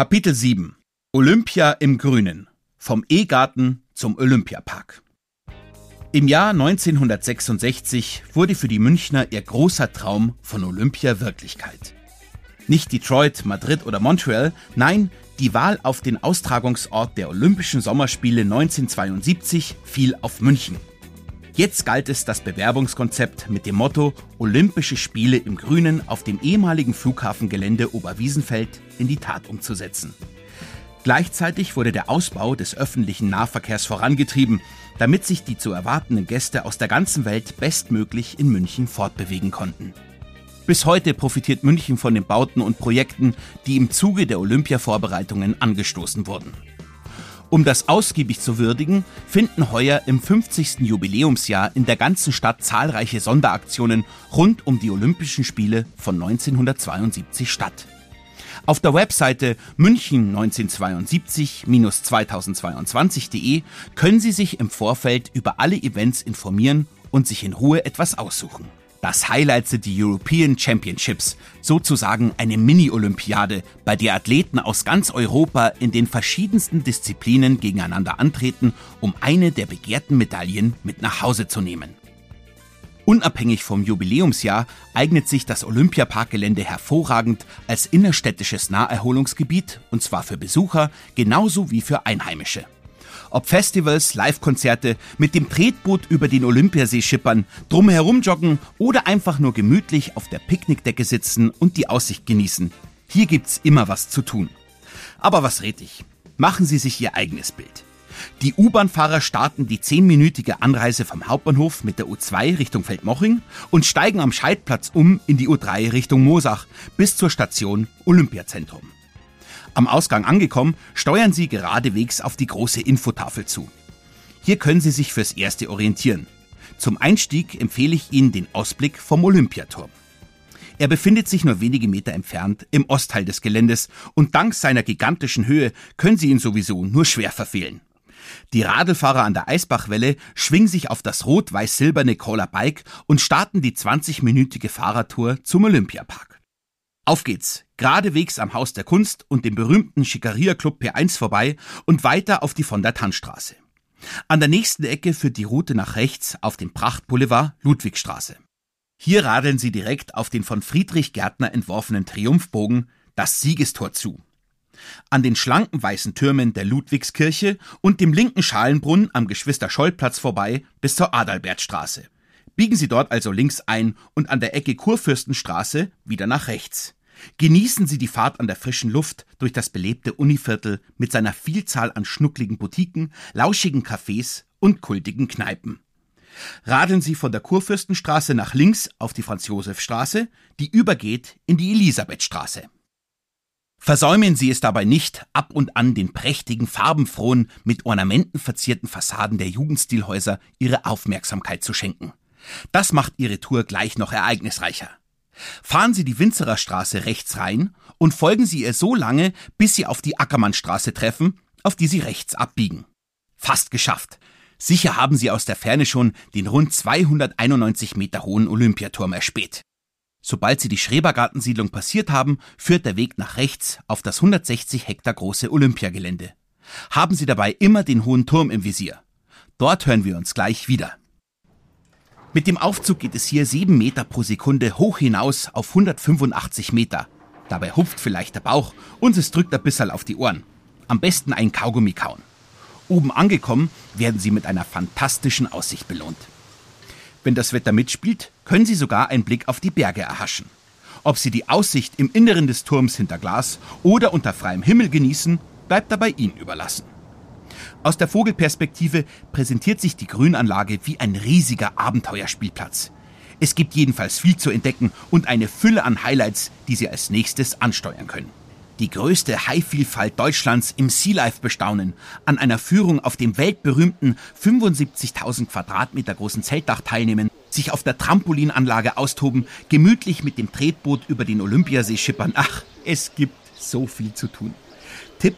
Kapitel 7 Olympia im Grünen vom E-Garten zum Olympiapark. Im Jahr 1966 wurde für die Münchner ihr großer Traum von Olympia Wirklichkeit. Nicht Detroit, Madrid oder Montreal, nein, die Wahl auf den Austragungsort der Olympischen Sommerspiele 1972 fiel auf München. Jetzt galt es, das Bewerbungskonzept mit dem Motto Olympische Spiele im Grünen auf dem ehemaligen Flughafengelände Oberwiesenfeld in die Tat umzusetzen. Gleichzeitig wurde der Ausbau des öffentlichen Nahverkehrs vorangetrieben, damit sich die zu erwartenden Gäste aus der ganzen Welt bestmöglich in München fortbewegen konnten. Bis heute profitiert München von den Bauten und Projekten, die im Zuge der Olympia-Vorbereitungen angestoßen wurden. Um das ausgiebig zu würdigen, finden heuer im 50. Jubiläumsjahr in der ganzen Stadt zahlreiche Sonderaktionen rund um die Olympischen Spiele von 1972 statt. Auf der Webseite München 1972-2022.de können Sie sich im Vorfeld über alle Events informieren und sich in Ruhe etwas aussuchen. Das Highlight sind die European Championships, sozusagen eine Mini-Olympiade, bei der Athleten aus ganz Europa in den verschiedensten Disziplinen gegeneinander antreten, um eine der begehrten Medaillen mit nach Hause zu nehmen. Unabhängig vom Jubiläumsjahr eignet sich das Olympiaparkgelände hervorragend als innerstädtisches Naherholungsgebiet, und zwar für Besucher genauso wie für Einheimische. Ob Festivals, Live-Konzerte, mit dem Tretboot über den Olympiasee schippern, drumherum joggen oder einfach nur gemütlich auf der Picknickdecke sitzen und die Aussicht genießen. Hier gibt's immer was zu tun. Aber was red ich? Machen Sie sich Ihr eigenes Bild. Die U-Bahn-Fahrer starten die zehnminütige Anreise vom Hauptbahnhof mit der U2 Richtung Feldmoching und steigen am Scheidplatz um in die U3 Richtung Mosach bis zur Station Olympiazentrum. Am Ausgang angekommen, steuern Sie geradewegs auf die große Infotafel zu. Hier können Sie sich fürs Erste orientieren. Zum Einstieg empfehle ich Ihnen den Ausblick vom Olympiaturm. Er befindet sich nur wenige Meter entfernt im Ostteil des Geländes und dank seiner gigantischen Höhe können Sie ihn sowieso nur schwer verfehlen. Die Radlfahrer an der Eisbachwelle schwingen sich auf das rot-weiß-silberne Caller Bike und starten die 20-minütige Fahrradtour zum Olympiapark. Auf geht's, geradewegs am Haus der Kunst und dem berühmten Schickeria Club P1 vorbei und weiter auf die von der Tannstraße. An der nächsten Ecke führt die Route nach rechts auf den Prachtboulevard Ludwigstraße. Hier radeln Sie direkt auf den von Friedrich Gärtner entworfenen Triumphbogen, das Siegestor zu. An den schlanken weißen Türmen der Ludwigskirche und dem linken Schalenbrunnen am Geschwister-Scholl-Platz vorbei bis zur Adalbertstraße. Biegen Sie dort also links ein und an der Ecke Kurfürstenstraße wieder nach rechts. Genießen Sie die Fahrt an der frischen Luft durch das belebte Univiertel mit seiner Vielzahl an schnuckligen Boutiquen, lauschigen Cafés und kultigen Kneipen. Radeln Sie von der Kurfürstenstraße nach links auf die Franz-Josef-Straße, die übergeht in die Elisabethstraße. Versäumen Sie es dabei nicht, ab und an den prächtigen, farbenfrohen, mit Ornamenten verzierten Fassaden der Jugendstilhäuser Ihre Aufmerksamkeit zu schenken. Das macht Ihre Tour gleich noch ereignisreicher. Fahren Sie die Winzererstraße rechts rein und folgen Sie ihr so lange, bis Sie auf die Ackermannstraße treffen, auf die Sie rechts abbiegen. Fast geschafft. Sicher haben Sie aus der Ferne schon den rund 291 Meter hohen Olympiaturm erspäht. Sobald Sie die Schrebergartensiedlung passiert haben, führt der Weg nach rechts auf das 160 Hektar große Olympiagelände. Haben Sie dabei immer den hohen Turm im Visier. Dort hören wir uns gleich wieder. Mit dem Aufzug geht es hier 7 Meter pro Sekunde hoch hinaus auf 185 Meter. Dabei hupft vielleicht der Bauch und es drückt ein bisschen auf die Ohren. Am besten ein Kaugummi kauen. Oben angekommen werden Sie mit einer fantastischen Aussicht belohnt. Wenn das Wetter mitspielt, können Sie sogar einen Blick auf die Berge erhaschen. Ob Sie die Aussicht im Inneren des Turms hinter Glas oder unter freiem Himmel genießen, bleibt dabei Ihnen überlassen. Aus der Vogelperspektive präsentiert sich die Grünanlage wie ein riesiger Abenteuerspielplatz. Es gibt jedenfalls viel zu entdecken und eine Fülle an Highlights, die Sie als nächstes ansteuern können. Die größte Haivielfalt Deutschlands im Sea Life bestaunen, an einer Führung auf dem weltberühmten 75.000 Quadratmeter großen Zeltdach teilnehmen, sich auf der Trampolinanlage austoben, gemütlich mit dem Tretboot über den Olympiasee schippern. Ach, es gibt so viel zu tun. Tipp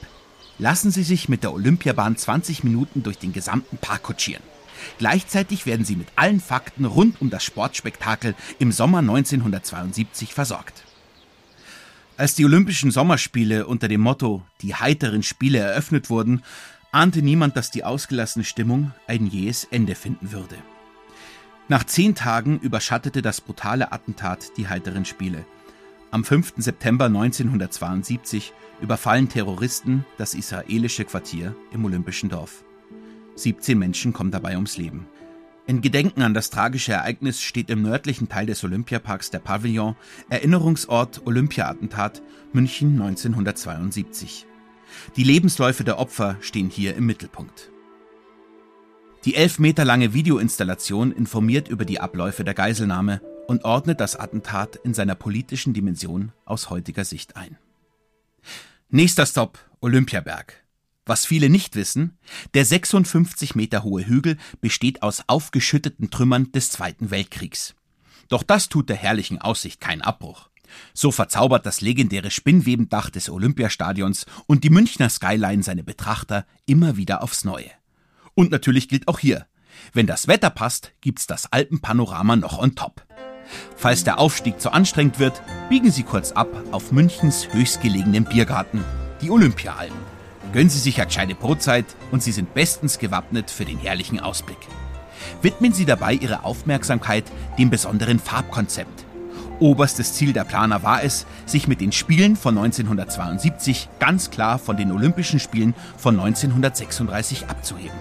lassen Sie sich mit der Olympiabahn 20 Minuten durch den gesamten Park kutschieren. Gleichzeitig werden Sie mit allen Fakten rund um das Sportspektakel im Sommer 1972 versorgt. Als die Olympischen Sommerspiele unter dem Motto Die heiteren Spiele eröffnet wurden, ahnte niemand, dass die ausgelassene Stimmung ein jähes Ende finden würde. Nach zehn Tagen überschattete das brutale Attentat die heiteren Spiele. Am 5. September 1972 überfallen Terroristen das israelische Quartier im Olympischen Dorf. 17 Menschen kommen dabei ums Leben. In Gedenken an das tragische Ereignis steht im nördlichen Teil des Olympiaparks der Pavillon Erinnerungsort Olympia-Attentat München 1972. Die Lebensläufe der Opfer stehen hier im Mittelpunkt. Die elf Meter lange Videoinstallation informiert über die Abläufe der Geiselnahme und ordnet das Attentat in seiner politischen Dimension aus heutiger Sicht ein. Nächster Stopp Olympiaberg. Was viele nicht wissen, der 56 Meter hohe Hügel besteht aus aufgeschütteten Trümmern des Zweiten Weltkriegs. Doch das tut der herrlichen Aussicht keinen Abbruch. So verzaubert das legendäre Spinnwebendach des Olympiastadions und die Münchner Skyline seine Betrachter immer wieder aufs Neue. Und natürlich gilt auch hier, wenn das Wetter passt, gibt's das Alpenpanorama noch on top. Falls der Aufstieg zu anstrengend wird, biegen Sie kurz ab auf Münchens höchstgelegenen Biergarten, die Olympiaalpen. Gönnen Sie sich eine gescheite Brotzeit und Sie sind bestens gewappnet für den herrlichen Ausblick. Widmen Sie dabei Ihre Aufmerksamkeit dem besonderen Farbkonzept. Oberstes Ziel der Planer war es, sich mit den Spielen von 1972 ganz klar von den Olympischen Spielen von 1936 abzuheben.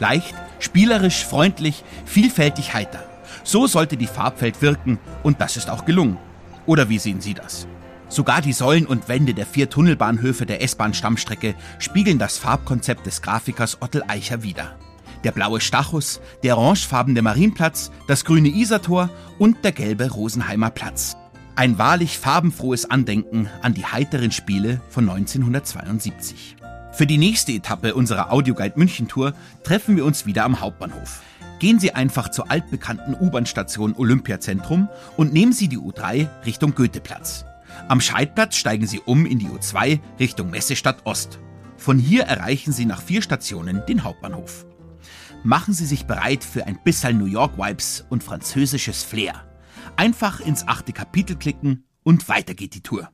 Leicht, spielerisch, freundlich, vielfältig heiter. So sollte die Farbwelt wirken und das ist auch gelungen. Oder wie sehen Sie das? Sogar die Säulen und Wände der vier Tunnelbahnhöfe der S-Bahn-Stammstrecke spiegeln das Farbkonzept des Grafikers Ottel Eicher wider. Der blaue Stachus, der orangefarbene Marienplatz, das grüne Isartor und der gelbe Rosenheimer Platz. Ein wahrlich farbenfrohes Andenken an die heiteren Spiele von 1972. Für die nächste Etappe unserer Audioguide München Tour treffen wir uns wieder am Hauptbahnhof. Gehen Sie einfach zur altbekannten U-Bahn-Station Olympiazentrum und nehmen Sie die U3 Richtung Goetheplatz. Am Scheidplatz steigen Sie um in die U2 Richtung Messestadt Ost. Von hier erreichen Sie nach vier Stationen den Hauptbahnhof. Machen Sie sich bereit für ein bisschen New York Vibes und französisches Flair. Einfach ins achte Kapitel klicken und weiter geht die Tour.